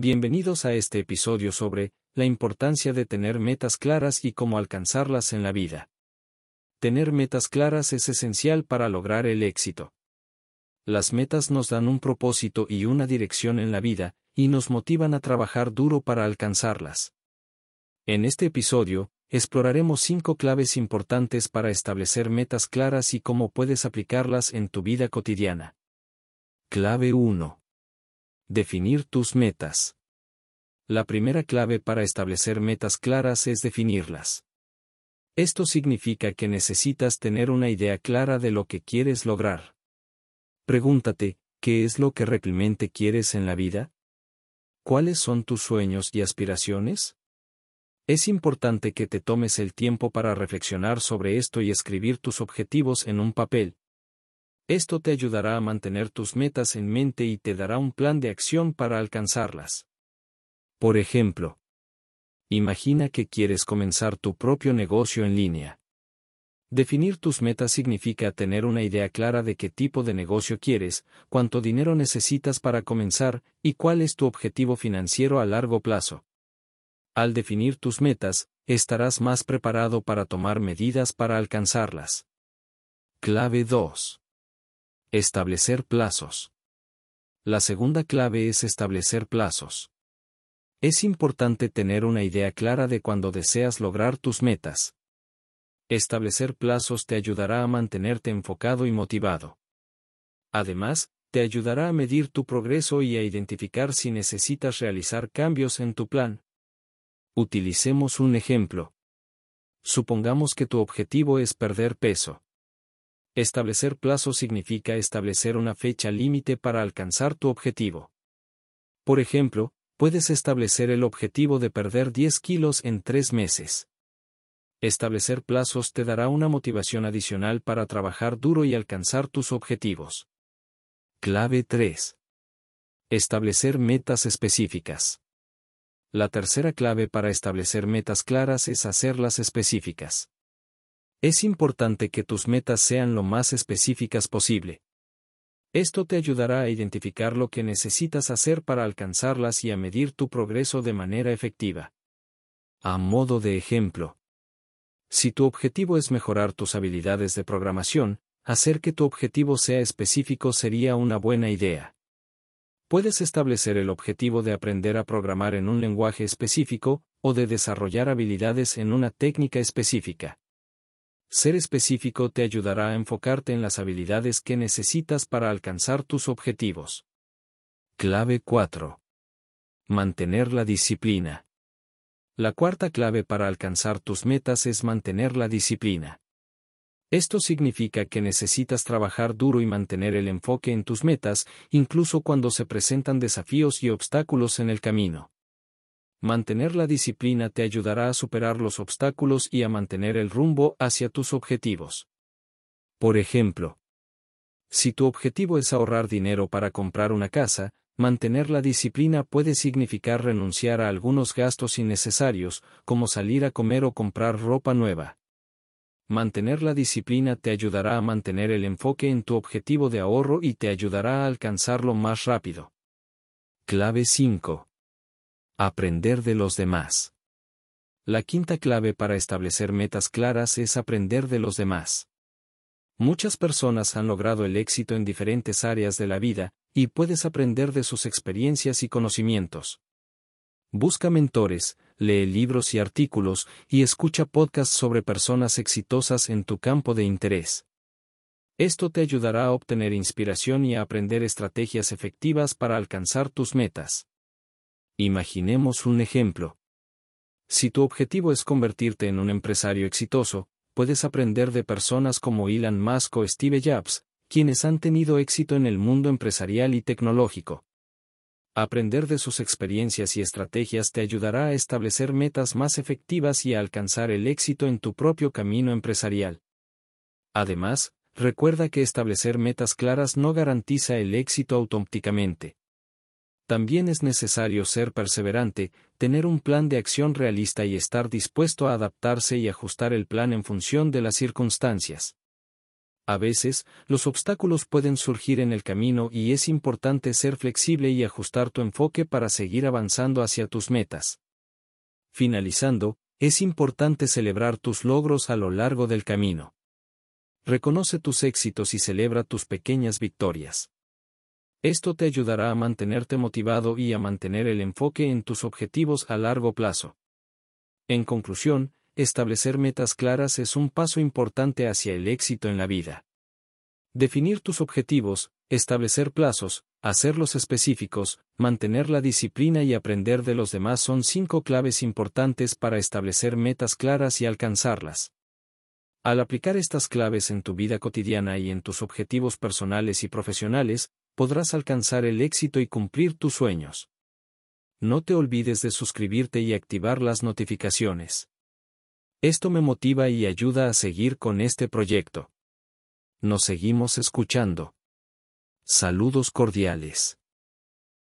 Bienvenidos a este episodio sobre la importancia de tener metas claras y cómo alcanzarlas en la vida. Tener metas claras es esencial para lograr el éxito. Las metas nos dan un propósito y una dirección en la vida, y nos motivan a trabajar duro para alcanzarlas. En este episodio, exploraremos cinco claves importantes para establecer metas claras y cómo puedes aplicarlas en tu vida cotidiana. Clave 1. Definir tus metas. La primera clave para establecer metas claras es definirlas. Esto significa que necesitas tener una idea clara de lo que quieres lograr. Pregúntate, ¿qué es lo que realmente quieres en la vida? ¿Cuáles son tus sueños y aspiraciones? Es importante que te tomes el tiempo para reflexionar sobre esto y escribir tus objetivos en un papel. Esto te ayudará a mantener tus metas en mente y te dará un plan de acción para alcanzarlas. Por ejemplo, imagina que quieres comenzar tu propio negocio en línea. Definir tus metas significa tener una idea clara de qué tipo de negocio quieres, cuánto dinero necesitas para comenzar y cuál es tu objetivo financiero a largo plazo. Al definir tus metas, estarás más preparado para tomar medidas para alcanzarlas. Clave 2. Establecer plazos. La segunda clave es establecer plazos. Es importante tener una idea clara de cuándo deseas lograr tus metas. Establecer plazos te ayudará a mantenerte enfocado y motivado. Además, te ayudará a medir tu progreso y a identificar si necesitas realizar cambios en tu plan. Utilicemos un ejemplo. Supongamos que tu objetivo es perder peso. Establecer plazo significa establecer una fecha límite para alcanzar tu objetivo. Por ejemplo, puedes establecer el objetivo de perder 10 kilos en tres meses. Establecer plazos te dará una motivación adicional para trabajar duro y alcanzar tus objetivos. Clave 3. Establecer metas específicas. La tercera clave para establecer metas claras es hacerlas específicas. Es importante que tus metas sean lo más específicas posible. Esto te ayudará a identificar lo que necesitas hacer para alcanzarlas y a medir tu progreso de manera efectiva. A modo de ejemplo. Si tu objetivo es mejorar tus habilidades de programación, hacer que tu objetivo sea específico sería una buena idea puedes establecer el objetivo de aprender a programar en un lenguaje específico, o de desarrollar habilidades en una técnica específica. Ser específico te ayudará a enfocarte en las habilidades que necesitas para alcanzar tus objetivos. Clave 4. Mantener la disciplina. La cuarta clave para alcanzar tus metas es mantener la disciplina. Esto significa que necesitas trabajar duro y mantener el enfoque en tus metas, incluso cuando se presentan desafíos y obstáculos en el camino. Mantener la disciplina te ayudará a superar los obstáculos y a mantener el rumbo hacia tus objetivos. Por ejemplo, si tu objetivo es ahorrar dinero para comprar una casa, mantener la disciplina puede significar renunciar a algunos gastos innecesarios, como salir a comer o comprar ropa nueva. Mantener la disciplina te ayudará a mantener el enfoque en tu objetivo de ahorro y te ayudará a alcanzarlo más rápido. Clave 5. Aprender de los demás. La quinta clave para establecer metas claras es aprender de los demás. Muchas personas han logrado el éxito en diferentes áreas de la vida, y puedes aprender de sus experiencias y conocimientos. Busca mentores, lee libros y artículos, y escucha podcasts sobre personas exitosas en tu campo de interés. Esto te ayudará a obtener inspiración y a aprender estrategias efectivas para alcanzar tus metas. Imaginemos un ejemplo. Si tu objetivo es convertirte en un empresario exitoso, puedes aprender de personas como Elon Musk o Steve Jobs, quienes han tenido éxito en el mundo empresarial y tecnológico. Aprender de sus experiencias y estrategias te ayudará a establecer metas más efectivas y a alcanzar el éxito en tu propio camino empresarial. Además, recuerda que establecer metas claras no garantiza el éxito automáticamente. También es necesario ser perseverante, tener un plan de acción realista y estar dispuesto a adaptarse y ajustar el plan en función de las circunstancias. A veces, los obstáculos pueden surgir en el camino y es importante ser flexible y ajustar tu enfoque para seguir avanzando hacia tus metas. Finalizando, es importante celebrar tus logros a lo largo del camino. Reconoce tus éxitos y celebra tus pequeñas victorias. Esto te ayudará a mantenerte motivado y a mantener el enfoque en tus objetivos a largo plazo. En conclusión, establecer metas claras es un paso importante hacia el éxito en la vida. Definir tus objetivos, establecer plazos, hacerlos específicos, mantener la disciplina y aprender de los demás son cinco claves importantes para establecer metas claras y alcanzarlas. Al aplicar estas claves en tu vida cotidiana y en tus objetivos personales y profesionales, podrás alcanzar el éxito y cumplir tus sueños. No te olvides de suscribirte y activar las notificaciones. Esto me motiva y ayuda a seguir con este proyecto. Nos seguimos escuchando. Saludos cordiales.